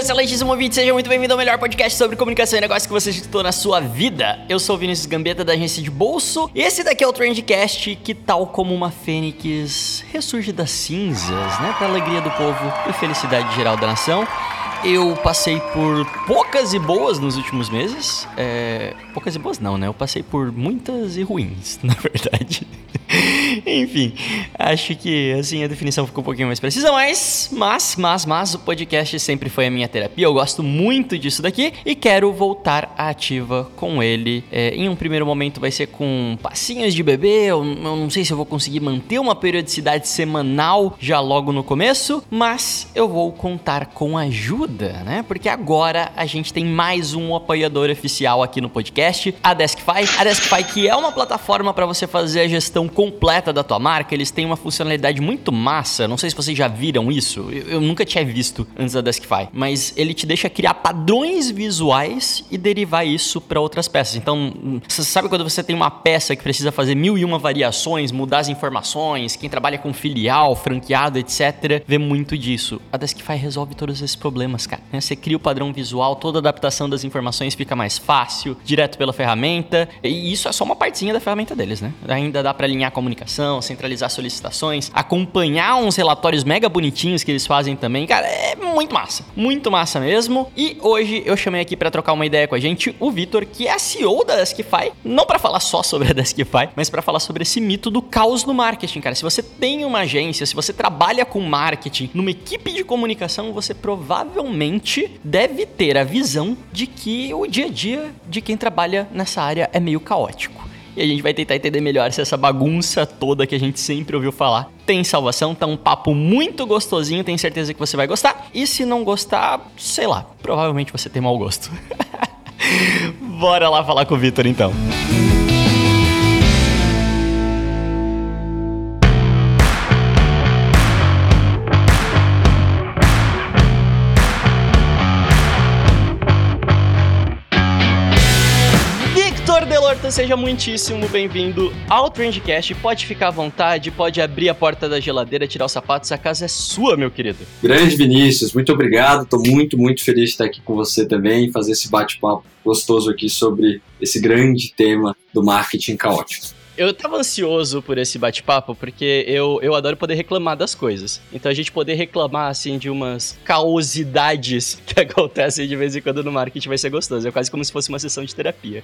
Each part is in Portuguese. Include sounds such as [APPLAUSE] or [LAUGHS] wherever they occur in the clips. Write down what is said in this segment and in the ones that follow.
Excelentíssimo ouvinte, seja muito bem-vindo ao melhor podcast sobre comunicação e negócio que você escutou na sua vida. Eu sou o Vinícius Gambetta da agência de bolso. E esse daqui é o Trendcast que, tal como uma fênix, ressurge das cinzas, né? Pra alegria do povo e felicidade geral da nação. Eu passei por poucas e boas nos últimos meses. É... Poucas e boas não, né? Eu passei por muitas e ruins, [LAUGHS] na verdade. [LAUGHS] Enfim, acho que assim a definição ficou um pouquinho mais precisa, mas, mas, mas, mas o podcast sempre foi a minha terapia. Eu gosto muito disso daqui e quero voltar ativa com ele. É, em um primeiro momento vai ser com passinhos de bebê. Eu, eu não sei se eu vou conseguir manter uma periodicidade semanal já logo no começo, mas eu vou contar com ajuda, né? Porque agora a gente tem mais um apoiador oficial aqui no podcast, a Deskify. A Deskify que é uma plataforma para você fazer a gestão completa da tua marca, eles têm uma funcionalidade muito massa. Não sei se vocês já viram isso. Eu, eu nunca tinha visto antes da Deskify, mas ele te deixa criar padrões visuais e derivar isso para outras peças. Então, sabe quando você tem uma peça que precisa fazer mil e uma variações, mudar as informações, quem trabalha com filial, franqueado, etc, vê muito disso. A Deskify resolve todos esses problemas, cara. Né? Você cria o padrão visual, toda a adaptação das informações fica mais fácil, direto pela ferramenta. E isso é só uma partezinha da ferramenta deles, né? Ainda dá para alinhar a comunicação, centralizar solicitações, acompanhar uns relatórios mega bonitinhos que eles fazem também. Cara, é muito massa. Muito massa mesmo. E hoje eu chamei aqui para trocar uma ideia com a gente o Vitor, que é a CEO da Deskify, não para falar só sobre a Deskify, mas para falar sobre esse mito do caos no marketing, cara. Se você tem uma agência, se você trabalha com marketing, numa equipe de comunicação, você provavelmente deve ter a visão de que o dia a dia de quem trabalha nessa área é meio caótico e a gente vai tentar entender melhor se essa bagunça toda que a gente sempre ouviu falar tem salvação. Tá um papo muito gostosinho, tenho certeza que você vai gostar. E se não gostar, sei lá, provavelmente você tem mau gosto. [LAUGHS] Bora lá falar com o Vitor então. Seja muitíssimo bem-vindo ao Trendcast. Pode ficar à vontade, pode abrir a porta da geladeira, tirar os sapatos, a casa é sua, meu querido. Grande Vinícius, muito obrigado. Tô muito, muito feliz de estar aqui com você também, fazer esse bate-papo gostoso aqui sobre esse grande tema do marketing caótico. Eu tava ansioso por esse bate-papo porque eu, eu adoro poder reclamar das coisas. Então a gente poder reclamar, assim, de umas caosidades [LAUGHS] que acontecem de vez em quando no marketing vai ser gostoso. É quase como se fosse uma sessão de terapia.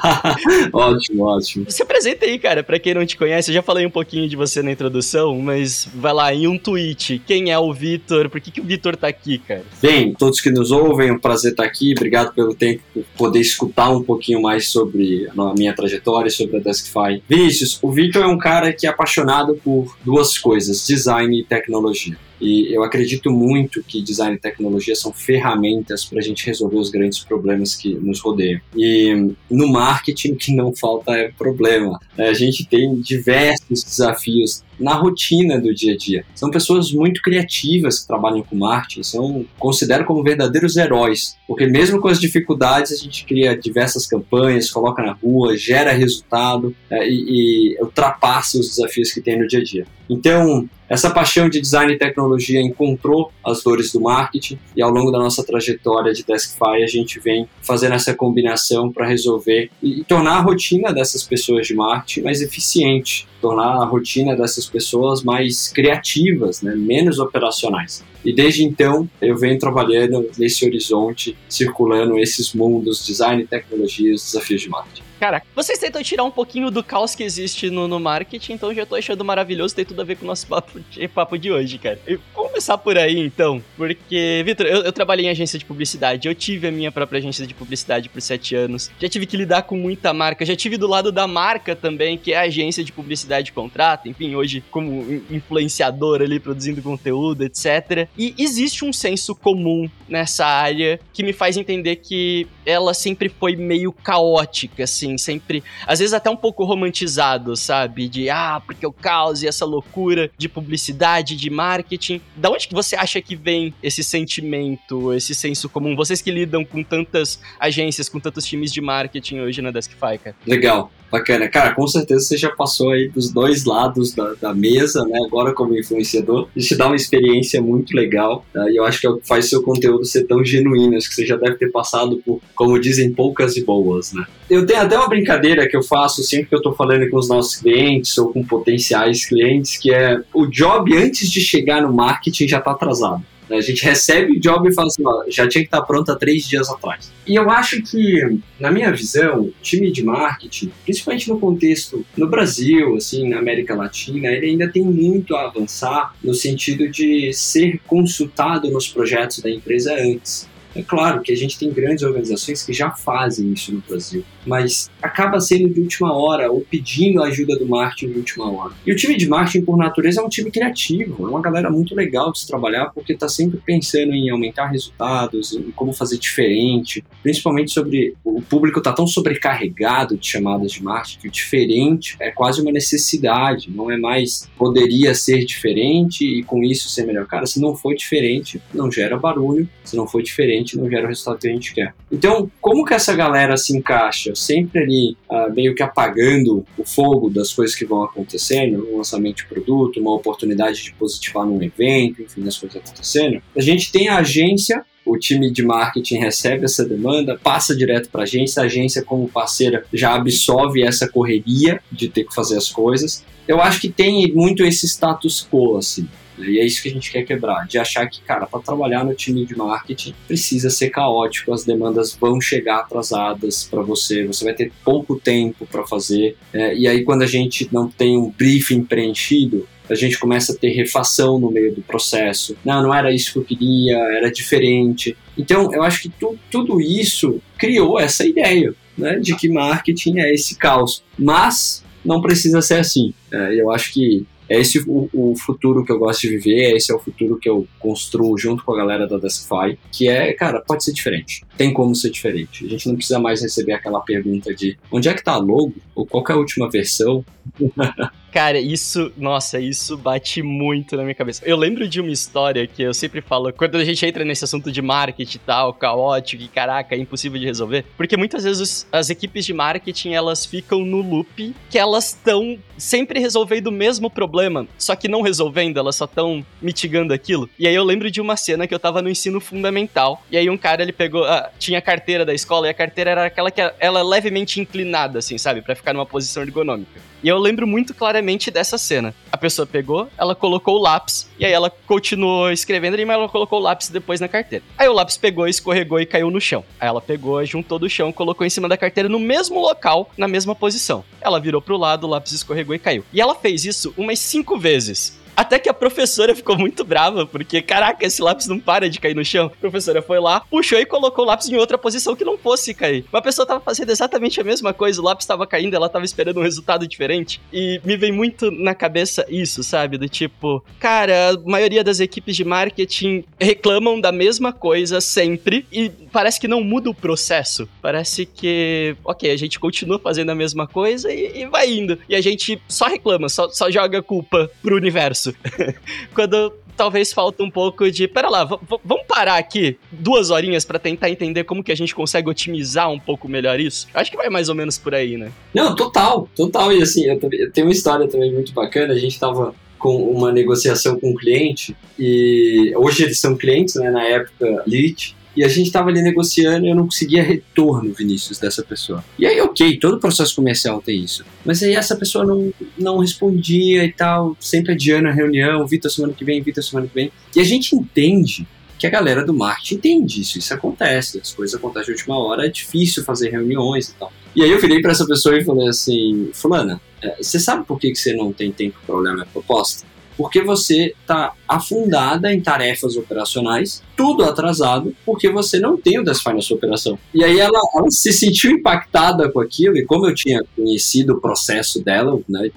[LAUGHS] ótimo, ótimo. Se apresenta aí, cara, pra quem não te conhece. Eu já falei um pouquinho de você na introdução, mas vai lá, em um tweet. Quem é o Vitor? Por que, que o Vitor tá aqui, cara? Bem, todos que nos ouvem, é um prazer estar aqui. Obrigado pelo tempo, poder escutar um pouquinho mais sobre a minha trajetória, sobre a Deskify Vinícius, o Victor é um cara que é apaixonado por duas coisas, design e tecnologia. E eu acredito muito que design e tecnologia são ferramentas para a gente resolver os grandes problemas que nos rodeiam. E no marketing, o que não falta é problema. A gente tem diversos desafios na rotina do dia a dia. São pessoas muito criativas que trabalham com marketing, são considero como verdadeiros heróis, porque mesmo com as dificuldades a gente cria diversas campanhas, coloca na rua, gera resultado é, e, e ultrapassa os desafios que tem no dia a dia. Então, essa paixão de design e tecnologia encontrou as dores do marketing e ao longo da nossa trajetória de Deskify a gente vem fazendo essa combinação para resolver e tornar a rotina dessas pessoas de marketing mais eficiente, tornar a rotina dessas pessoas mais criativas, né, menos operacionais. E desde então eu venho trabalhando nesse horizonte, circulando esses mundos, design, tecnologia os desafios de marketing. Cara, vocês tentam tirar um pouquinho do caos que existe no, no marketing, então já tô achando maravilhoso, tem tudo a ver com o nosso papo de, papo de hoje, cara. E como começar por aí, então. Porque, Vitor, eu, eu, trabalhei em agência de publicidade. Eu tive a minha própria agência de publicidade por sete anos. Já tive que lidar com muita marca. Já tive do lado da marca também, que é a agência de publicidade contrata. Enfim, hoje como influenciador ali, produzindo conteúdo, etc. E existe um senso comum nessa área que me faz entender que ela sempre foi meio caótica, assim. Sempre, às vezes até um pouco romantizado, sabe? De, ah, porque o caos e essa loucura de publicidade, de marketing. Da onde que você acha que vem esse sentimento, esse senso comum? Vocês que lidam com tantas agências, com tantos times de marketing hoje na Deskify, cara. Legal. Bacana. Cara, com certeza você já passou aí dos dois lados da, da mesa, né? Agora como influenciador. Isso dá uma experiência muito legal. Tá? E eu acho que é que faz seu conteúdo ser tão genuíno. Acho que você já deve ter passado por, como dizem, poucas e boas, né? Eu tenho até uma brincadeira que eu faço sempre que eu tô falando com os nossos clientes ou com potenciais clientes, que é o job antes de chegar no marketing já tá atrasado. A gente recebe o job e fala assim, ó, já tinha que estar pronto há três dias atrás. E eu acho que, na minha visão, time de marketing, principalmente no contexto no Brasil, assim, na América Latina, ele ainda tem muito a avançar no sentido de ser consultado nos projetos da empresa antes. É claro que a gente tem grandes organizações que já fazem isso no Brasil, mas acaba sendo de última hora ou pedindo a ajuda do marketing de última hora. E o time de marketing, por natureza, é um time criativo, é uma galera muito legal de se trabalhar porque está sempre pensando em aumentar resultados, em como fazer diferente, principalmente sobre o público está tão sobrecarregado de chamadas de marketing que o diferente é quase uma necessidade, não é mais poderia ser diferente e com isso ser melhor. Cara, se não for diferente, não gera barulho, se não for diferente, não gera o resultado que a gente quer. Então, como que essa galera se encaixa? Sempre ali, uh, meio que apagando o fogo das coisas que vão acontecendo, um lançamento de produto, uma oportunidade de positivar num evento, enfim, das coisas acontecendo. A gente tem a agência o time de marketing recebe essa demanda, passa direto para a agência, a agência, como parceira, já absorve essa correria de ter que fazer as coisas. Eu acho que tem muito esse status quo, assim. E é isso que a gente quer quebrar, de achar que, cara, para trabalhar no time de marketing precisa ser caótico, as demandas vão chegar atrasadas para você, você vai ter pouco tempo para fazer. É, e aí, quando a gente não tem um briefing preenchido, a gente começa a ter refação no meio do processo. Não, não era isso que eu queria, era diferente. Então, eu acho que tu, tudo isso criou essa ideia né, de que marketing é esse caos. Mas não precisa ser assim. É, eu acho que é esse o, o, futuro que eu gosto de viver, esse é o futuro que eu construo junto com a galera da Deskify, que é, cara, pode ser diferente. Tem como ser diferente. A gente não precisa mais receber aquela pergunta de onde é que tá a logo? Ou qual é a última versão? [LAUGHS] Cara, isso, nossa, isso bate muito na minha cabeça. Eu lembro de uma história que eu sempre falo, quando a gente entra nesse assunto de marketing e tal, caótico e caraca, é impossível de resolver, porque muitas vezes as equipes de marketing, elas ficam no loop que elas estão sempre resolvendo o mesmo problema, só que não resolvendo, elas só estão mitigando aquilo. E aí eu lembro de uma cena que eu tava no ensino fundamental, e aí um cara, ele pegou, ah, tinha a carteira da escola, e a carteira era aquela que ela é levemente inclinada, assim, sabe, para ficar numa posição ergonômica. E eu lembro muito claramente dessa cena. A pessoa pegou, ela colocou o lápis, e aí ela continuou escrevendo ali, mas ela colocou o lápis depois na carteira. Aí o lápis pegou, escorregou e caiu no chão. Aí ela pegou, juntou do chão, colocou em cima da carteira no mesmo local, na mesma posição. Ela virou pro lado, o lápis escorregou e caiu. E ela fez isso umas cinco vezes. Até que a professora ficou muito brava, porque, caraca, esse lápis não para de cair no chão. A professora foi lá, puxou e colocou o lápis em outra posição que não fosse cair. Uma pessoa tava fazendo exatamente a mesma coisa, o lápis tava caindo, ela tava esperando um resultado diferente. E me vem muito na cabeça isso, sabe? Do tipo, cara, a maioria das equipes de marketing reclamam da mesma coisa sempre e parece que não muda o processo. Parece que, ok, a gente continua fazendo a mesma coisa e, e vai indo. E a gente só reclama, só, só joga culpa pro universo isso. [LAUGHS] Quando talvez falta um pouco de, pera lá, vamos parar aqui duas horinhas para tentar entender como que a gente consegue otimizar um pouco melhor isso? Acho que vai mais ou menos por aí, né? Não, total, total. E assim, eu, eu tenho uma história também muito bacana. A gente tava com uma negociação com um cliente e hoje eles são clientes, né? Na época, lead. E a gente estava ali negociando e eu não conseguia retorno, Vinícius, dessa pessoa. E aí, ok, todo processo comercial tem isso. Mas aí essa pessoa não, não respondia e tal, sempre adiando a reunião, Vitor semana que vem, Vitor semana que vem. E a gente entende que a galera do marketing entende isso, isso acontece, as coisas acontecem de última hora, é difícil fazer reuniões e tal. E aí eu virei para essa pessoa e falei assim, fulana, é, você sabe por que, que você não tem tempo para olhar minha proposta? Porque você está afundada em tarefas operacionais, tudo atrasado, porque você não tem o Deskfy na sua operação. E aí ela, ela, se sentiu impactada com aquilo, e como eu tinha conhecido o processo dela, né,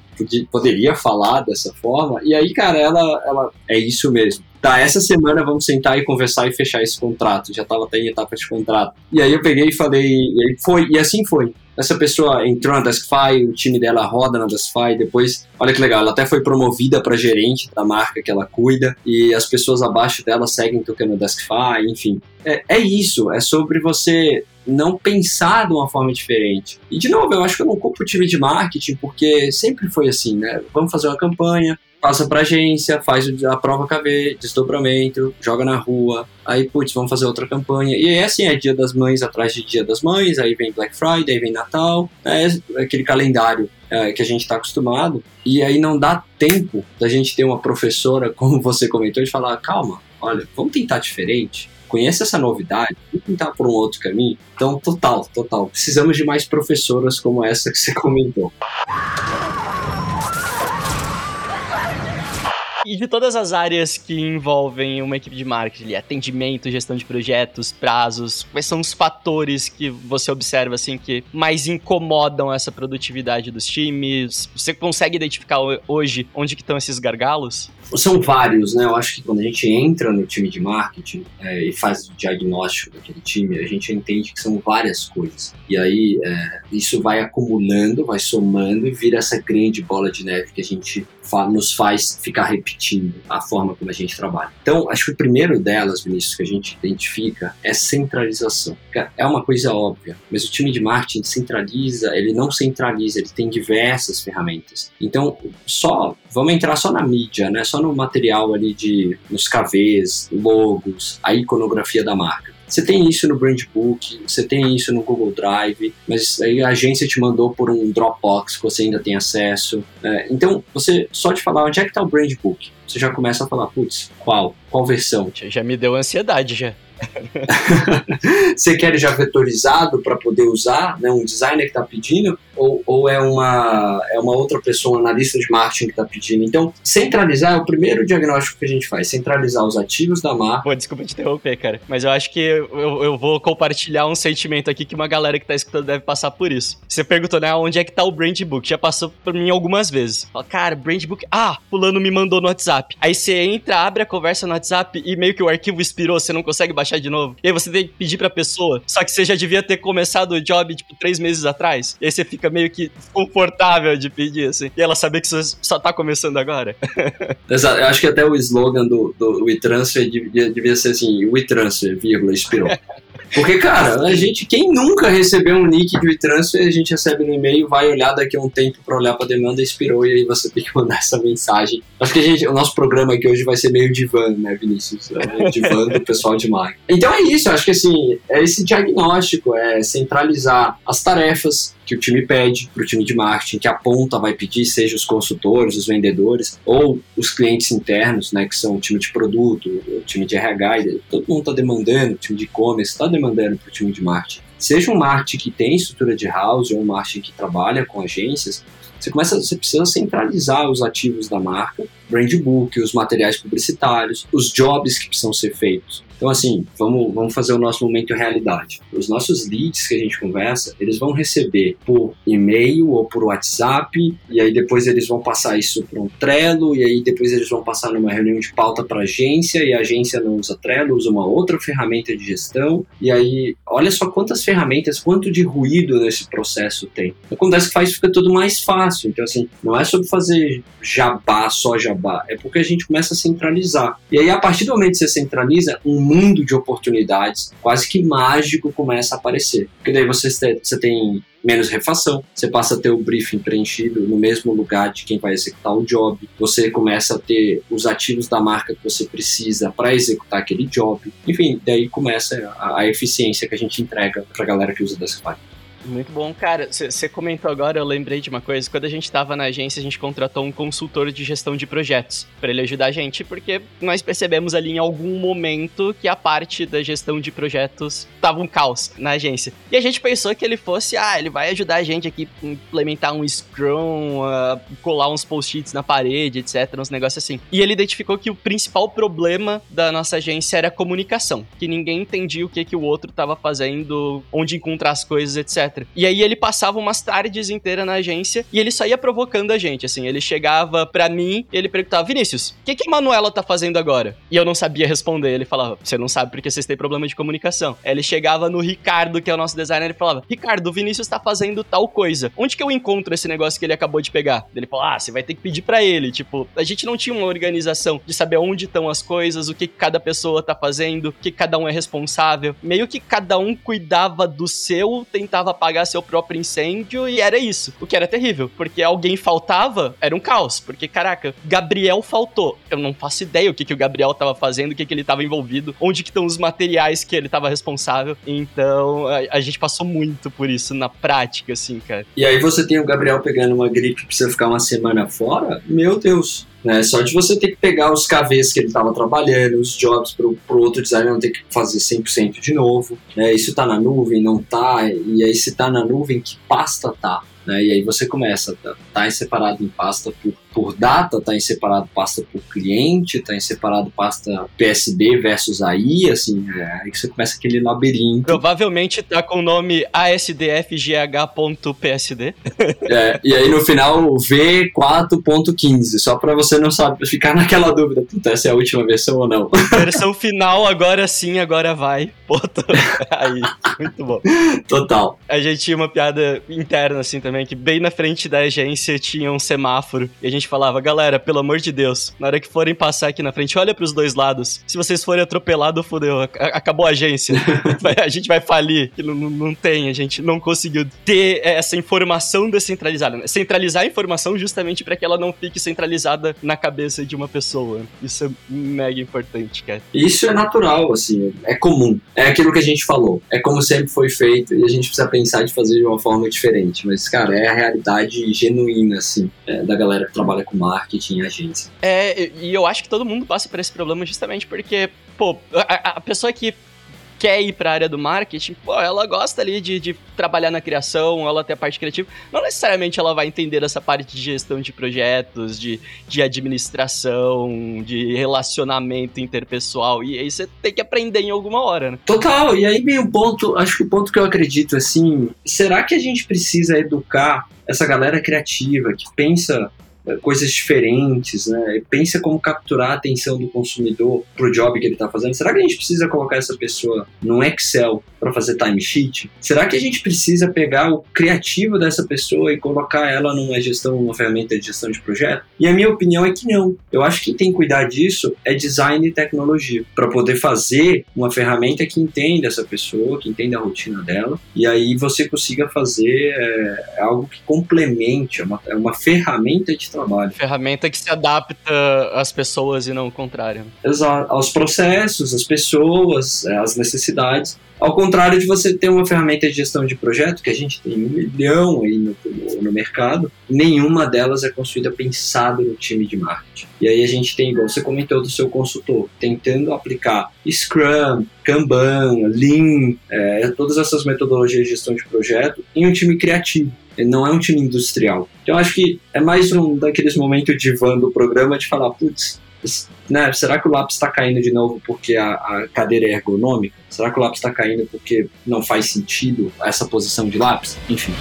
poderia falar dessa forma, e aí, cara, ela, ela é isso mesmo. Tá, essa semana vamos sentar e conversar e fechar esse contrato. Já estava até em etapa de contrato. E aí eu peguei e falei, e foi, e assim foi essa pessoa entrou na Deskfy, o time dela roda na Deskfy, depois, olha que legal, ela até foi promovida para gerente da marca que ela cuida, e as pessoas abaixo dela seguem tocando Deskfy, enfim. É, é isso, é sobre você não pensar de uma forma diferente. E de novo, eu acho que eu não culpo o time de marketing, porque sempre foi assim, né? Vamos fazer uma campanha, passa para agência, faz a prova KV, desdobramento, joga na rua, aí, putz, vamos fazer outra campanha. E é assim, é dia das mães atrás de dia das mães, aí vem Black Friday, aí vem Natal, é aquele calendário é, que a gente está acostumado, e aí não dá tempo da gente ter uma professora, [LAUGHS] como você comentou, de falar, calma, olha, vamos tentar diferente, conhece essa novidade, vamos tentar por um outro caminho. Então, total, total. Precisamos de mais professoras como essa que você [LAUGHS] comentou. E de todas as áreas que envolvem uma equipe de marketing, atendimento, gestão de projetos, prazos, quais são os fatores que você observa assim que mais incomodam essa produtividade dos times? Você consegue identificar hoje onde que estão esses gargalos? São vários, né? Eu acho que quando a gente entra no time de marketing é, e faz o diagnóstico daquele time, a gente entende que são várias coisas. E aí é, isso vai acumulando, vai somando e vira essa grande bola de neve que a gente nos faz ficar repetindo a forma como a gente trabalha. Então, acho que o primeiro delas, Vinícius, que a gente identifica é centralização. É uma coisa óbvia, mas o time de marketing centraliza, ele não centraliza, ele tem diversas ferramentas. Então, só vamos entrar só na mídia, né? Só no material ali de nos KVs, logos, a iconografia da marca. Você tem isso no Brand Book, você tem isso no Google Drive, mas aí a agência te mandou por um Dropbox que você ainda tem acesso. É, então, você só de falar onde é que está o Brand Book, você já começa a falar, putz, qual? Qual versão? Já, já me deu ansiedade já. [LAUGHS] você quer já vetorizado para poder usar, né? Um designer que está pedindo, ou, ou é, uma, é uma outra pessoa, analista de marketing que está pedindo. Então, centralizar é o primeiro diagnóstico que a gente faz, centralizar os ativos da marca. Pô, desculpa te interromper, cara, mas eu acho que eu, eu vou compartilhar um sentimento aqui que uma galera que está escutando deve passar por isso. Você perguntou, né, onde é que tá o Brand Book? Já passou por mim algumas vezes. Fala, cara, Brand Book, ah, fulano me mandou no WhatsApp. Aí você entra, abre a conversa no WhatsApp e meio que o arquivo expirou, você não consegue baixar de novo. E aí você tem que pedir pra pessoa, só que você já devia ter começado o job, tipo, três meses atrás. E aí você fica meio que confortável de pedir, assim. E ela saber que você só tá começando agora. [LAUGHS] Exato. Eu acho que até o slogan do, do WeTransfer devia, devia ser assim, WeTransfer, vírgula, expirou. [LAUGHS] Porque, cara, a gente, quem nunca recebeu um nick de WeTransfer, a gente recebe no e-mail, vai olhar daqui a um tempo para olhar para demanda, expirou e aí você tem que mandar essa mensagem. Acho que a gente, o nosso programa aqui hoje vai ser meio divã, né, Vinícius? É [LAUGHS] divã do pessoal de marketing. Então é isso, acho que assim, é esse diagnóstico, é centralizar as tarefas, que o time pede para o time de marketing, que a ponta vai pedir, seja os consultores, os vendedores, ou os clientes internos, né, que são o time de produto, o time de RH, todo mundo está demandando, o time de e-commerce está demandando para o time de marketing. Seja um marketing que tem estrutura de house ou um marketing que trabalha com agências, você começa, você precisa centralizar os ativos da marca, brand book, os materiais publicitários, os jobs que precisam ser feitos. Então, assim, vamos, vamos fazer o nosso momento realidade. Os nossos leads que a gente conversa, eles vão receber por e-mail ou por WhatsApp, e aí depois eles vão passar isso para um Trello, e aí depois eles vão passar numa reunião de pauta para agência, e a agência não usa Trello, usa uma outra ferramenta de gestão, e aí, olha só quantas ferramentas, quanto de ruído nesse processo tem. Acontece que faz fica tudo mais fácil. Então, assim, não é sobre fazer jabá, só jabá, é porque a gente começa a centralizar. E aí, a partir do momento que você centraliza, um mundo de oportunidades quase que mágico começa a aparecer. Porque daí você, você tem menos refação, você passa a ter o briefing preenchido no mesmo lugar de quem vai executar o job, você começa a ter os ativos da marca que você precisa para executar aquele job. Enfim, daí começa a, a, eficiência que a gente entrega para a galera que usa Deskfy. Muito bom. Cara, você comentou agora, eu lembrei de uma coisa. Quando a gente tava na agência, a gente contratou um consultor de gestão de projetos para ele ajudar a gente, porque nós percebemos ali em algum momento que a parte da gestão de projetos tava um caos na agência. E a gente pensou que ele fosse, ah, ele vai ajudar a gente aqui a implementar um Scrum, colar uns post-its na parede, etc, uns negócios assim. E ele identificou que o principal problema da nossa agência era a comunicação, que ninguém entendia o que que o outro tava fazendo, onde encontrar as coisas, etc. E aí ele passava umas tardes inteiras na agência e ele só ia provocando a gente, assim. Ele chegava pra mim e ele perguntava, Vinícius, o que, que a Manuela tá fazendo agora? E eu não sabia responder. Ele falava, você não sabe porque vocês têm problema de comunicação. Aí ele chegava no Ricardo, que é o nosso designer, e falava, Ricardo, o Vinícius tá fazendo tal coisa. Onde que eu encontro esse negócio que ele acabou de pegar? Ele falou, ah, você vai ter que pedir para ele. Tipo, a gente não tinha uma organização de saber onde estão as coisas, o que cada pessoa tá fazendo, o que cada um é responsável. Meio que cada um cuidava do seu, tentava apagar seu próprio incêndio e era isso. O que era terrível, porque alguém faltava, era um caos. Porque, caraca, Gabriel faltou. Eu não faço ideia o que, que o Gabriel tava fazendo, o que, que ele tava envolvido, onde que estão os materiais que ele tava responsável. Então, a, a, gente passou muito por isso na prática, assim, cara. E aí você tem o Gabriel pegando uma gripe precisa ficar uma semana fora? Meu Deus. Né? Só de você ter que pegar os KVs que ele estava trabalhando, os jobs para o outro designer não ter que fazer 100% de novo. Né? Isso está na nuvem, não está? E aí se está na nuvem, que pasta tá? Né? E aí você começa, tá, tá em separado em pasta por, por data, tá em separado pasta por cliente, tá em separado pasta PSD versus AI, assim, é, aí você começa aquele labirinto. Provavelmente tá com o nome ASDFGH.PSD. [LAUGHS] É, e aí no final V4.15, só para você não saber, ficar [LAUGHS] naquela dúvida, puta, essa é a última versão ou não. Versão final, agora sim, agora vai. Pô, [LAUGHS] aí, muito bom. Total. A gente tinha uma piada interna, assim, também, que bem na frente da agência tinha um semáforo. E a gente falava, galera, pelo amor de Deus, na hora que forem passar aqui na frente, olha pros dois lados. Se vocês forem atropelados, fodeu, acabou a agência. [LAUGHS] a gente vai falir. Não, não, não tem, a gente não conseguiu ter essa informação descentralizada. Né? Centralizar a informação justamente para que ela não fique centralizada na cabeça de uma pessoa. Isso é mega importante, cara. Isso é natural, assim, é comum. É aquilo que a gente falou. É como sempre foi feito e a gente precisa pensar de fazer de uma forma diferente. Mas, cara, cara, é a realidade genuína, assim, é, da galera que trabalha com marketing e agência. É, e eu acho que todo mundo passa por esse problema justamente porque, pô, a, a pessoa que quer ir para a área do marketing, pô, ela gosta ali de, de, trabalhar na criação, ela tem a parte criativa. Não necessariamente ela vai entender essa parte de gestão de projetos, de, de administração, de relacionamento interpessoal. E aí você tem que aprender em alguma hora, né? Total. E aí vem um ponto, acho que o ponto que eu acredito, assim, será que a gente precisa educar essa galera criativa que pensa coisas diferentes, né? Pensa como capturar a atenção do consumidor pro job que ele está fazendo. Será que a gente precisa colocar essa pessoa num Excel para fazer timesheet? Será que a gente precisa pegar o criativo dessa pessoa e colocar ela numa gestão, numa ferramenta de gestão de projeto? E a minha opinião é que não. Eu acho que quem tem que cuidar disso é design e tecnologia, para poder fazer uma ferramenta que entenda essa pessoa, que entenda a rotina dela, e aí você consiga fazer é, algo que complemente, é uma, é uma ferramenta de trabalho. Ferramenta que se adapta às pessoas e não o contrário. Exato, aos processos, às pessoas, é, às necessidades. Ao contrário de você ter uma ferramenta de gestão de projeto, que a gente tem um milhão aí no, no, no mercado, nenhuma delas é construída pensada no time de marketing. E aí a gente tem, igual você comentou do seu consultor, tentando aplicar Scrum, Kanban, Lean, é, todas essas metodologias de gestão de projeto em um time criativo. Ele não é um time industrial. Então acho que é mais um daqueles momentos de van do programa de falar, putz, né, será que o lápis está caindo de novo porque a, a, cadeira é ergonômica? Será que o lápis está caindo porque não faz sentido essa posição de lápis? Enfim.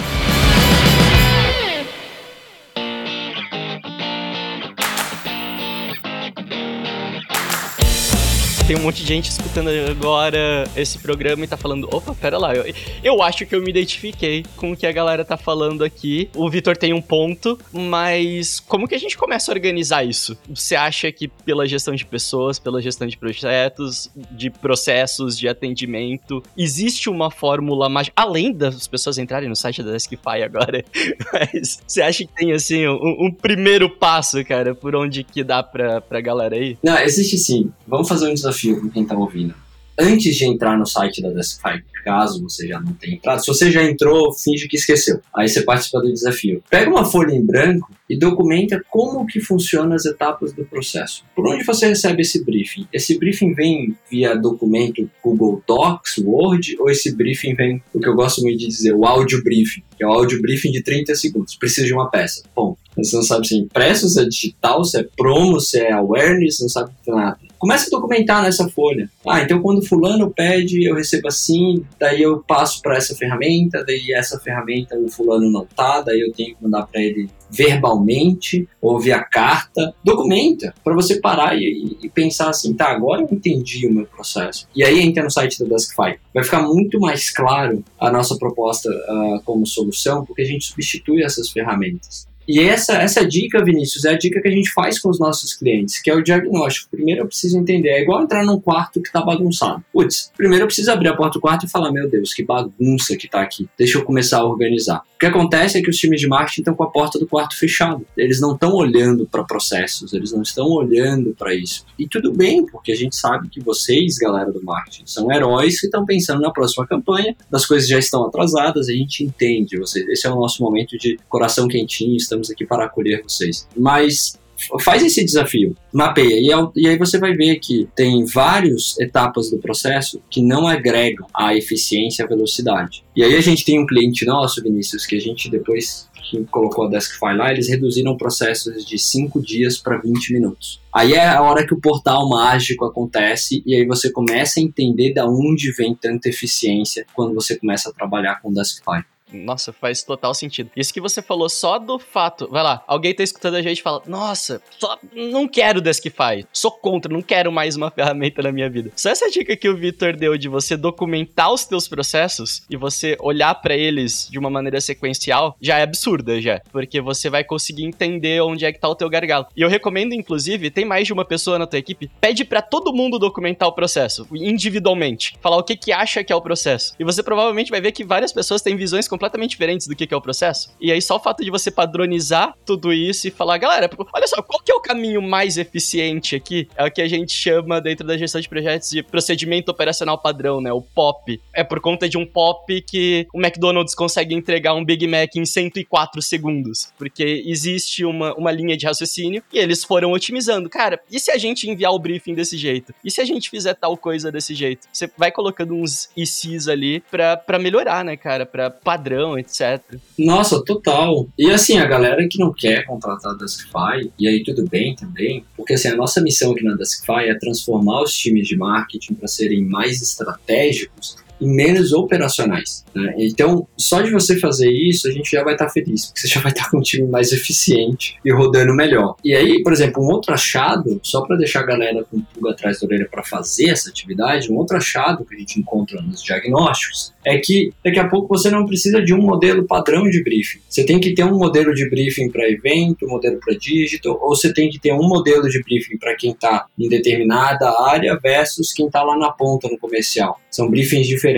Tem um monte de gente escutando agora esse programa e tá falando: opa, pera lá, eu, eu acho que eu me identifiquei com o que a galera tá falando aqui. O Vitor tem um ponto, mas como que a gente começa a organizar isso? Você acha que pela gestão de pessoas, pela gestão de projetos, de processos, de atendimento, existe uma fórmula mágica, além das pessoas entrarem no site da Deskify agora, [LAUGHS] mas você acha que tem assim um, um primeiro passo, cara, por onde que dá pra, pra galera aí? Não, existe sim. Vamos fazer um desafio desafio com quem tá ouvindo. antes de entrar no site da Deskify, caso você já não tenha entrado, se você já entrou, finge que esqueceu. Aí você participa do desafio. Pega uma folha em branco e documenta como que funcionam as etapas do processo. Por onde você recebe esse briefing? Esse briefing vem via documento Google Docs, Word, ou esse briefing vem, o que eu gosto muito de dizer, o áudio briefing, que é o áudio briefing de 30 segundos. Precisa de uma peça. Bom, você não sabe se é impresso, se é digital, se é promo, se é awareness, não sabe nada. Começa a documentar nessa folha. Ah, então quando fulano pede, eu recebo assim, daí eu passo para essa ferramenta, daí essa ferramenta o fulano não tá, daí eu tenho que mandar para ele verbalmente ou via carta. Documenta para você parar e, e, pensar assim, tá, agora eu entendi o meu processo. E aí entra no site da Deskify. Vai ficar muito mais claro a nossa proposta uh, como solução, porque a gente substitui essas ferramentas. E essa, essa dica, Vinícius, é a dica que a gente faz com os nossos clientes, que é o diagnóstico. Primeiro eu preciso entender, é igual entrar num quarto que está bagunçado. Putz, primeiro eu preciso abrir a porta do quarto e falar, meu Deus, que bagunça que está aqui. Deixa eu começar a organizar. O que acontece é que os times de marketing estão com a porta do quarto fechada. Eles não estão olhando para processos, eles não estão olhando para isso. E tudo bem, porque a gente sabe que vocês, galera do marketing, são heróis que estão pensando na próxima campanha, das coisas já estão atrasadas, a gente entende vocês. Esse é o nosso momento de coração quentinho, estamos estamos aqui para acolher vocês. Mas faz esse desafio, mapeia. E, e aí você vai ver que tem várias etapas do processo que não agregam a eficiência e a velocidade. E aí a gente tem um cliente nosso, Vinícius, que a gente depois que colocou a Deskfy lá, eles reduziram processos de 5 dias para 20 minutos. Aí é a hora que o portal mágico acontece e aí você começa a entender da onde vem tanta eficiência quando você começa a trabalhar com Deskfy. Nossa, faz total sentido. Isso que você falou só do fato. Vai lá, alguém tá escutando a gente e fala: Nossa, só não quero Deskify. Sou contra, não quero mais uma [LAUGHS] ferramenta na minha vida. Só essa dica que o Vitor deu de você documentar os teus processos e você olhar para eles de uma maneira sequencial já é absurda, já. Porque você vai conseguir entender onde é que tá o teu gargalo. E eu recomendo, inclusive, tem mais de uma pessoa na tua equipe, pede para todo mundo documentar o processo, individualmente. Falar o que que acha que é o processo. E você provavelmente vai ver que várias pessoas têm visões completamente diferentes do que, é o processo. E aí só o fato de você padronizar tudo isso e falar, galera, olha só, qual que é o caminho mais eficiente aqui? É o que a gente chama dentro da gestão de projetos de procedimento operacional padrão, né? O POP. É por conta de um POP que o McDonald's consegue entregar um Big Mac em 104 segundos. Porque existe uma, uma linha de raciocínio e eles foram otimizando. Cara, e se a gente enviar o briefing desse jeito? E se a gente fizer tal coisa desse jeito? Você vai colocando uns ICs ali pra, pra melhorar, né, cara? Pra padrão padrão, etc. Nossa, total. E assim, a galera que não quer contratar a Deskify, e aí tudo bem também, porque assim, a nossa missão aqui na Deskify é transformar os times de marketing para serem mais estratégicos e menos operacionais. Né? Então, só de você fazer isso, a gente já vai estar tá feliz, porque você já vai estar tá com um time mais eficiente e rodando melhor. E aí, por exemplo, um outro achado, só para deixar a galera com pulga atrás da orelha para fazer essa atividade, um outro achado que a gente encontra nos diagnósticos é que daqui a pouco você não precisa de um modelo padrão de briefing. Você tem que ter um modelo de briefing para evento, um modelo para digital, ou você tem que ter um modelo de briefing para quem está em determinada área versus quem está lá na ponta no comercial. São briefings diferentes.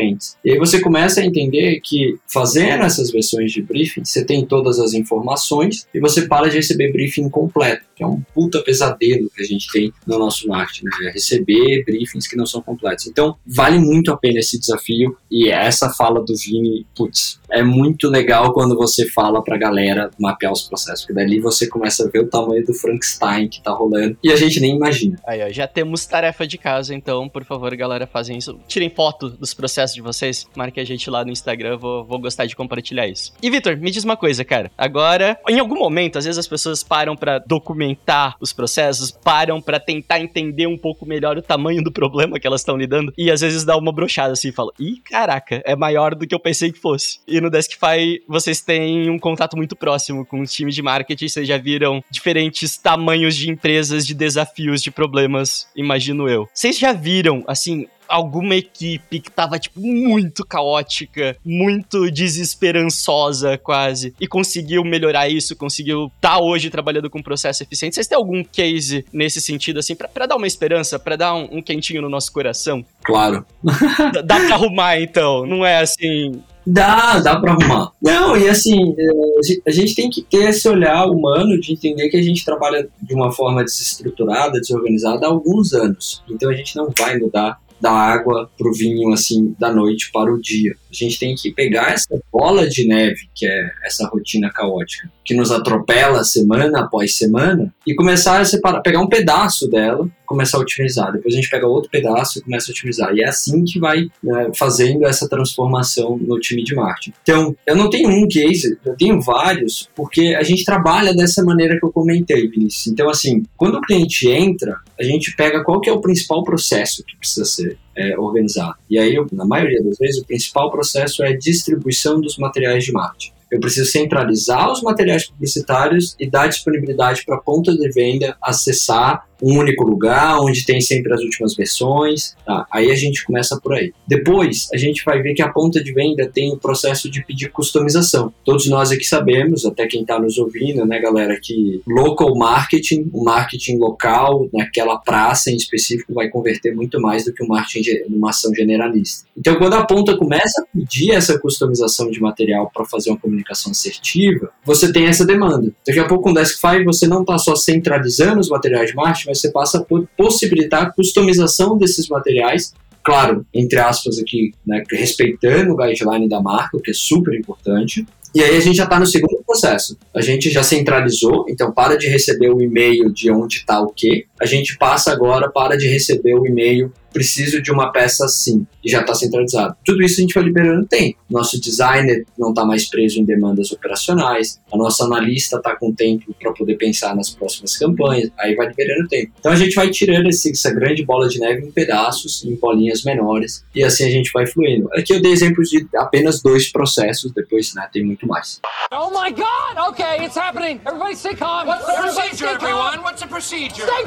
E aí você começa a entender que fazendo essas versões de briefing, você tem todas as informações e você para de receber briefing completo, que é um puta pesadelo que a gente tem no nosso marketing, né? É receber briefings que não são completos. Então, vale muito a pena esse desafio e essa fala do Vini, putz, é muito legal quando você fala pra galera mapear os processos, porque dali você começa a ver o tamanho do Frankenstein que tá rolando e a gente nem imagina. Aí, ó, já temos tarefa de casa, então, por favor, galera, fazem isso. Tirem foto dos processos de vocês, marque a gente lá no Instagram, vou, vou gostar de compartilhar isso. E, Vitor, me diz uma coisa, cara. Agora, em algum momento, às vezes as pessoas param para documentar os processos, param para tentar entender um pouco melhor o tamanho do problema que elas estão lidando, e às vezes dá uma brochada assim e fala: ih, caraca, é maior do que eu pensei que fosse. E no Deskify vocês têm um contato muito próximo com os times de marketing, vocês já viram diferentes tamanhos de empresas, de desafios, de problemas, imagino eu. Vocês já viram, assim, alguma equipe que tava, tipo, muito caótica, muito desesperançosa, quase, e conseguiu melhorar isso, conseguiu tá hoje trabalhando com um processo eficiente. Vocês têm algum case nesse sentido, assim, para dar uma esperança, para dar um, um, quentinho no nosso coração? Claro. [LAUGHS] Dá pra arrumar, então. Não é assim, Dá, dá pra arrumar. Não, e assim, é, a gente tem que ter esse olhar humano de entender que a gente trabalha de uma forma desestruturada, desorganizada há alguns anos. Então a gente não vai mudar da água para o vinho assim da noite para o dia. A gente tem que pegar essa bola de neve que é essa rotina caótica que nos atropela semana após semana e começar a separar, pegar um pedaço dela, começar a otimizar. Depois a gente pega outro pedaço e começa a otimizar. E é assim que vai né, fazendo essa transformação no time de marketing. Então, eu não tenho um case, eu tenho vários, porque a gente trabalha dessa maneira que eu comentei, Vinícius. Então, assim, quando o cliente entra, a gente pega qual que é o principal processo que precisa ser é, organizado. E aí, na maioria das vezes, o principal processo é distribuição dos materiais de marketing. Eu preciso centralizar os materiais publicitários e dar disponibilidade para a ponta de venda acessar um único lugar, onde tem sempre as últimas versões. Tá? Aí a gente começa por aí. Depois, a gente vai ver que a ponta de venda tem o processo de pedir customização. Todos nós aqui sabemos, até quem está nos ouvindo, né, galera, que local marketing, o marketing local, naquela praça em específico, vai converter muito mais do que o marketing numa ação generalista. Então, quando a ponta começa a pedir essa customização de material para fazer uma comunicação assertiva, você tem essa demanda. Daqui a pouco, com o Desk5, você não está só centralizando os materiais de marketing, mas você passa por possibilitar a customização desses materiais, claro, entre aspas aqui, né, respeitando o guideline da marca, o que é super importante. E aí a gente já está no segundo processo. A gente já centralizou, então para de receber o e-mail de onde está o quê. A gente passa agora para de receber o e-mail preciso de uma peça assim, e já está centralizado. Tudo isso a gente vai liberando tempo. Nosso designer não está mais preso em demandas operacionais, a nossa analista está com tempo para poder pensar nas próximas campanhas, aí vai liberando tempo. Então a gente vai tirando essa grande bola de neve em pedaços, em bolinhas menores, e assim a gente vai fluindo. Aqui eu dei exemplos de apenas dois processos, depois né, tem muito mais. Oh my god! Okay, it's happening! Everybody stay calm! What's the Everybody procedure, everyone? What's the procedure? Stay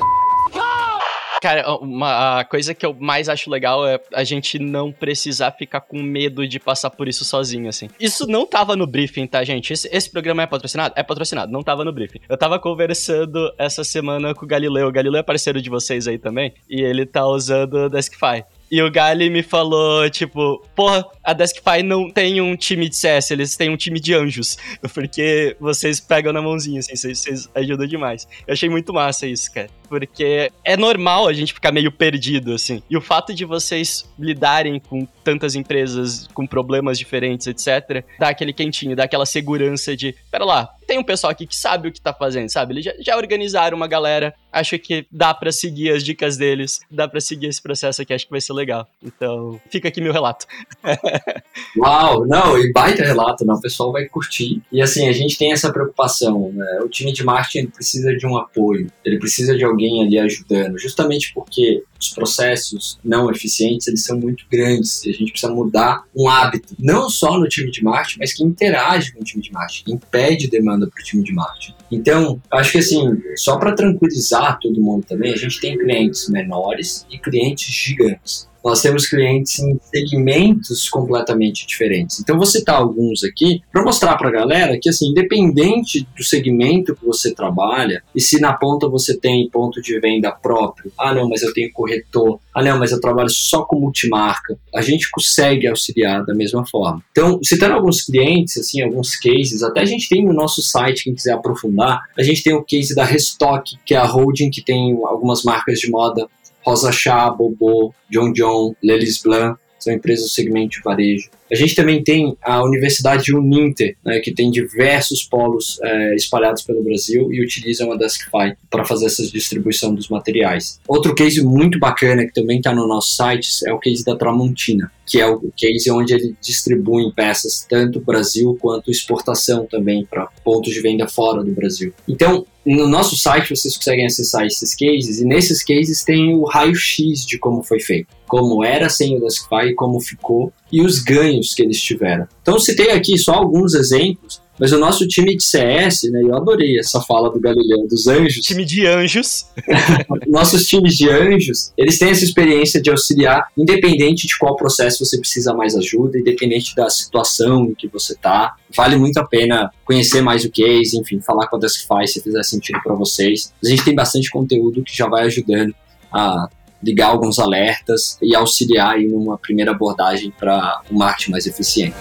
calm! Cara, uma a coisa que eu mais acho legal é a gente não precisar ficar com medo de passar por isso sozinho, assim. Isso não tava no briefing, tá, gente? Esse, esse programa é patrocinado? É patrocinado, não tava no briefing. Eu tava conversando essa semana com o Galileu. O Galileu é parceiro de vocês aí também. E ele tá usando o Deskify. E o Gali me falou, tipo, porra, a Deskify não tem um time de CS, eles têm um time de anjos. Porque vocês pegam na mãozinha, assim, vocês, vocês ajudam demais. Eu achei muito massa isso, cara. Porque é normal a gente ficar meio perdido, assim. E o fato de vocês lidarem com tantas empresas, com problemas diferentes, etc., dá aquele quentinho, dá aquela segurança de, pera lá, tem um pessoal aqui que sabe o que tá fazendo, sabe? Eles já, já organizaram uma galera, acho que dá para seguir as dicas deles, dá para seguir esse processo aqui, acho que vai ser legal. Então, fica aqui meu relato. [LAUGHS] Uau, não, e baita relato, não, o pessoal vai curtir. E assim, a gente tem essa preocupação, né? O time de marketing precisa de um apoio, ele precisa de ali ajudando, justamente porque os processos não eficientes, eles são muito grandes e a gente precisa mudar um hábito, não só no time de marketing, mas que interage com o time de marketing, impede demanda para o time de marketing. Então, acho que assim, só para tranquilizar todo mundo também, a gente tem clientes menores e clientes gigantes nós temos clientes em segmentos completamente diferentes. Então, vou citar alguns aqui para mostrar para a galera que, assim, independente do segmento que você trabalha, e se na ponta você tem ponto de venda próprio, ah, não, mas eu tenho corretor, ah, não, mas eu trabalho só com multimarca, a gente consegue auxiliar da mesma forma. Então, citando alguns clientes, assim, alguns cases, até a gente tem no nosso site, quem quiser aprofundar, a gente tem o case da Restock, que é a holding que tem algumas marcas de moda Rosa Chá, Bobo, John John, Lelis Blanc, são empresas do segmento de varejo. A gente também tem a Universidade Uninter, né, que tem diversos polos é, espalhados pelo Brasil e utilizam a Deskify para fazer essa distribuição dos materiais. Outro case muito bacana que também está no nosso site é o case da Tramontina, que é o case onde ele distribui peças tanto Brasil quanto exportação também para pontos de venda fora do Brasil. Então, no nosso site vocês conseguem acessar esses cases e nesses cases tem o raio-x de como foi feito, como era sem o Deskify e como ficou e os ganhos que eles tiveram. Então citei aqui só alguns exemplos, mas o nosso time de CS, né, eu adorei essa fala do Galileu, dos anjos. Time de anjos. [LAUGHS] Nossos times de anjos, eles têm essa experiência de auxiliar, independente de qual processo você precisa mais ajuda, independente da situação em que você tá. Vale muito a pena conhecer mais o case, enfim, falar com a Deskify se fizer sentido para vocês. A gente tem bastante conteúdo que já vai ajudando a ligar alguns alertas e auxiliar em uma primeira abordagem para um marketing mais eficiente.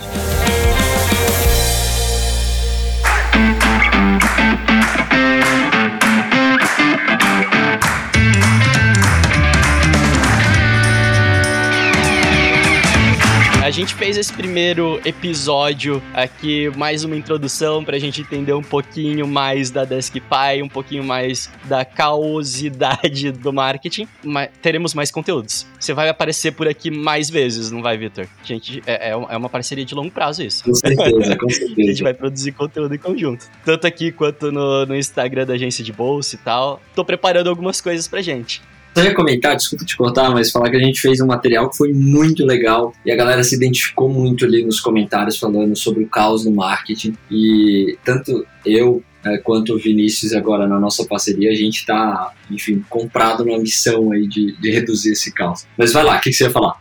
Gente fez esse primeiro episódio aqui, mais uma introdução pra gente entender um pouquinho mais da Deskify, um pouquinho mais da caosidade do marketing. Mas teremos mais conteúdos. Você vai aparecer por aqui mais vezes, não vai, Vitor? Gente, é, é é uma parceria de longo prazo isso. Com certeza, com certeza. [LAUGHS] A gente vai produzir conteúdo em conjunto. Tanto aqui quanto no, no Instagram da agência de bolsa e tal. Tô preparando algumas coisas pra gente. Só ia comentar, desculpa te cortar, mas falar que a gente fez um material que foi muito legal e a galera se identificou muito ali nos comentários falando sobre o caos no marketing. E tanto eu é, quanto o Vinícius agora na nossa parceria, a gente está, enfim, comprado numa missão aí de, de reduzir esse caos. Mas vai lá, o que, que você ia falar?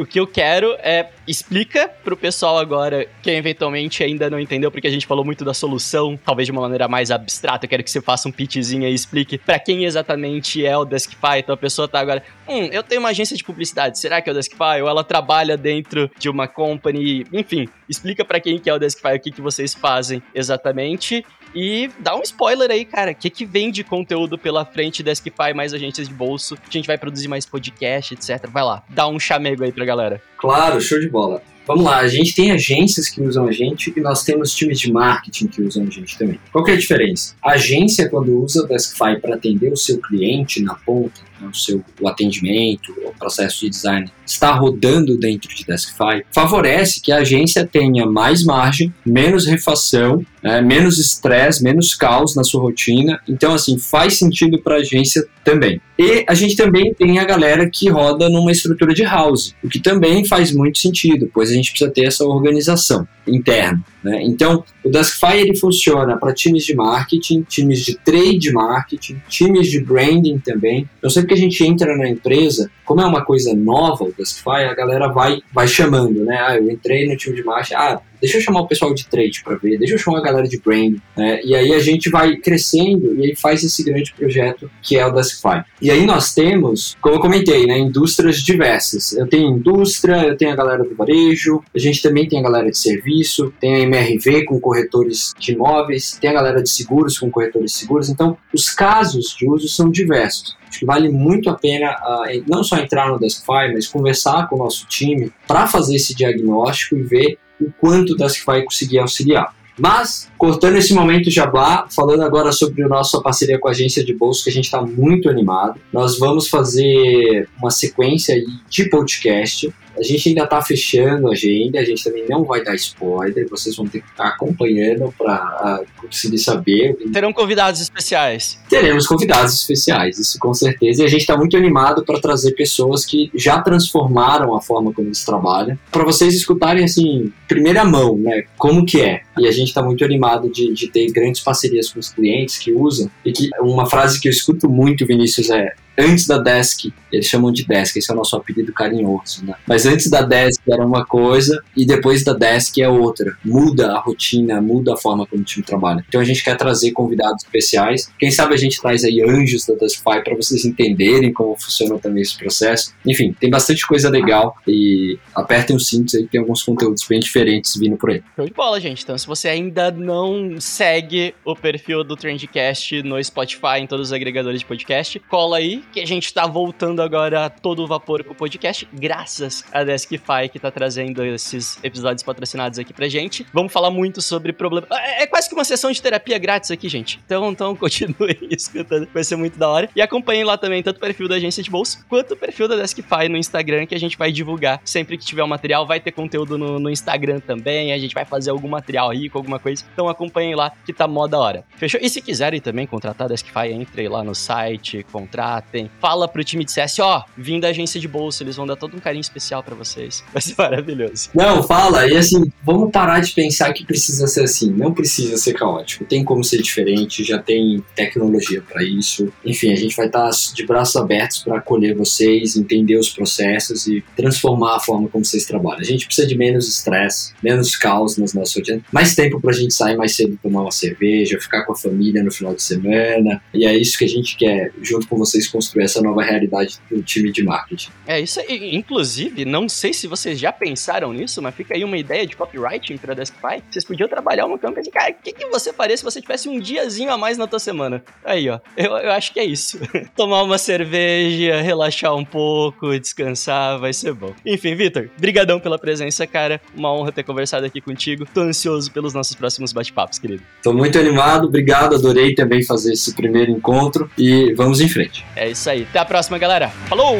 O que eu quero é explica pro pessoal agora que eventualmente ainda não entendeu, porque a gente falou muito da solução, talvez de uma maneira mais abstrata. Eu quero que você faça um pitchzinho e explique para quem exatamente é o Deskify. Então a pessoa tá agora, hum, eu tenho uma agência de publicidade, será que é o Deskify? Ou ela trabalha dentro de uma company, enfim, explica para quem que é o Deskify, o que, que vocês fazem exatamente. E dá um spoiler aí, cara. O que, que vem de conteúdo pela frente Deskify, mais agências de bolso? A gente vai produzir mais podcast, etc. Vai lá, dá um chamego aí pra galera. Claro, show de bola. Vamos lá, a gente tem agências que usam a gente e nós temos times de marketing que usam a gente também. Qual que é a diferença? A agência, quando usa o Deskify para atender o seu cliente na ponta, o seu o atendimento, o processo de design está rodando dentro de Deskify, favorece que a agência tenha mais margem, menos refação, né, menos estresse, menos caos na sua rotina. Então, assim, faz sentido para a agência também. E a gente também tem a galera que roda numa estrutura de house, o que também faz muito sentido, pois a gente precisa ter essa organização interna. Né? Então, o Deskify ele funciona para times de marketing, times de trade marketing, times de branding também. Então, sempre que a gente entra na empresa, como é uma coisa nova o Deskify, a galera vai, vai chamando, né? Ah, eu entrei no time de marketing, ah, deixa eu chamar o pessoal de trade para ver, deixa eu chamar a galera de brand, né? E aí a gente vai crescendo e aí faz esse grande projeto que é o Deskify. E aí nós temos, como eu comentei, né, indústrias diversas. Eu tenho indústria, eu tenho a galera do varejo, a gente também tem a galera de serviço, tem a MRV com corretores de imóveis, tem a galera de seguros com corretores de seguros. Então, os casos de uso são diversos. Acho que vale muito a pena uh, não só entrar no Deskify, mas conversar com o nosso time para fazer esse diagnóstico e ver o quanto o Task vai conseguir auxiliar. Mas, cortando esse momento jabá, falando agora sobre a nossa parceria com a agência de bolsa, que a gente está muito animado, nós vamos fazer uma sequência de podcast a gente ainda está fechando a agenda, a gente também não vai dar spoiler, vocês vão ter que ficar acompanhando para conseguir saber. Terão convidados especiais. Teremos convidados especiais, isso com certeza. E a gente está muito animado para trazer pessoas que já transformaram a forma como eles trabalham, para vocês escutarem assim, primeira mão, né, como que é. E a gente está muito animado de, de ter grandes parcerias com os clientes que usam. E que uma frase que eu escuto muito, Vinícius, é antes da Desk, eles chamam de Desk, esse é o nosso apelido carinhoso, né? Mas antes da Desk era uma coisa e depois da Desk é outra. Muda a rotina, muda a forma como o time trabalha. Então a gente quer trazer convidados especiais. Quem sabe a gente traz aí anjos da Deskfy para vocês entenderem como funciona também esse processo. Enfim, tem bastante coisa legal e apertem os cintos aí, tem alguns conteúdos bem diferentes vindo por aí. Show de bola, gente. Então, se você ainda não segue o perfil do Trendcast no Spotify, em todos os agregadores de podcast, cola aí, que a gente tá voltando agora a todo vapor com o podcast, graças a Deskify que tá trazendo esses episódios patrocinados aqui pra gente. Vamos falar muito sobre problemas. É, é, quase que uma sessão de terapia grátis aqui, gente. Então, então [LAUGHS] continuem escutando, vai ser muito da hora. E acompanhem lá também tanto o perfil da agência de bolsa quanto o perfil da Deskify no Instagram, que a gente vai divulgar sempre que tiver um material. Vai ter conteúdo no, no Instagram também. A gente vai fazer algum material rico, alguma coisa. Então acompanhem lá que tá mó da hora. Fechou? E se quiserem também contratar a Deskify, entrem lá no site, contratem fala pro time de CS, ó, vim da agência de bolsa, eles vão dar todo um carinho especial para vocês. [LAUGHS] Vai ser maravilhoso. Não, fala, e assim, vamos parar de pensar que precisa ser assim, não precisa ser caótico, tem como ser diferente, já tem tecnologia para isso. Enfim, a gente vai estar tá de braços abertos para acolher vocês, entender os processos e transformar a forma como vocês trabalham. A gente precisa de menos estresse, menos caos nas nossas rotinas, mais tempo pra gente sair mais cedo tomar uma cerveja, ficar com a família no final de semana. E é isso que a gente quer, junto com vocês, construir essa nova realidade do time de marketing. É isso aí. Inclusive, não sei se vocês já pensaram nisso, mas fica aí uma ideia de copywriting para Deskify. Vocês podiam trabalhar uma campanha de, cara, o que, que você faria se você tivesse um diazinho a mais na tua semana? Aí, ó. Eu, eu acho que é isso. [LAUGHS] Tomar uma cerveja, relaxar um pouco, descansar, vai ser bom. Enfim, Vitor, brigadão pela presença, cara. Uma honra ter conversado aqui contigo. Tô ansioso pelos nossos próximos bate-papos, querido. Tô muito animado, obrigado, adorei também fazer esse primeiro encontro e vamos em frente. É isso aí. Até a próxima, galera. Falou!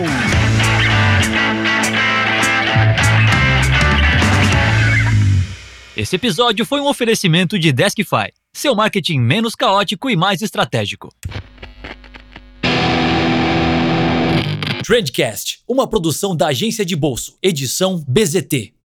Esse episódio foi um oferecimento de Deskify, seu marketing menos caótico e mais estratégico. Trendcast, uma produção da agência de bolso, edição BZT.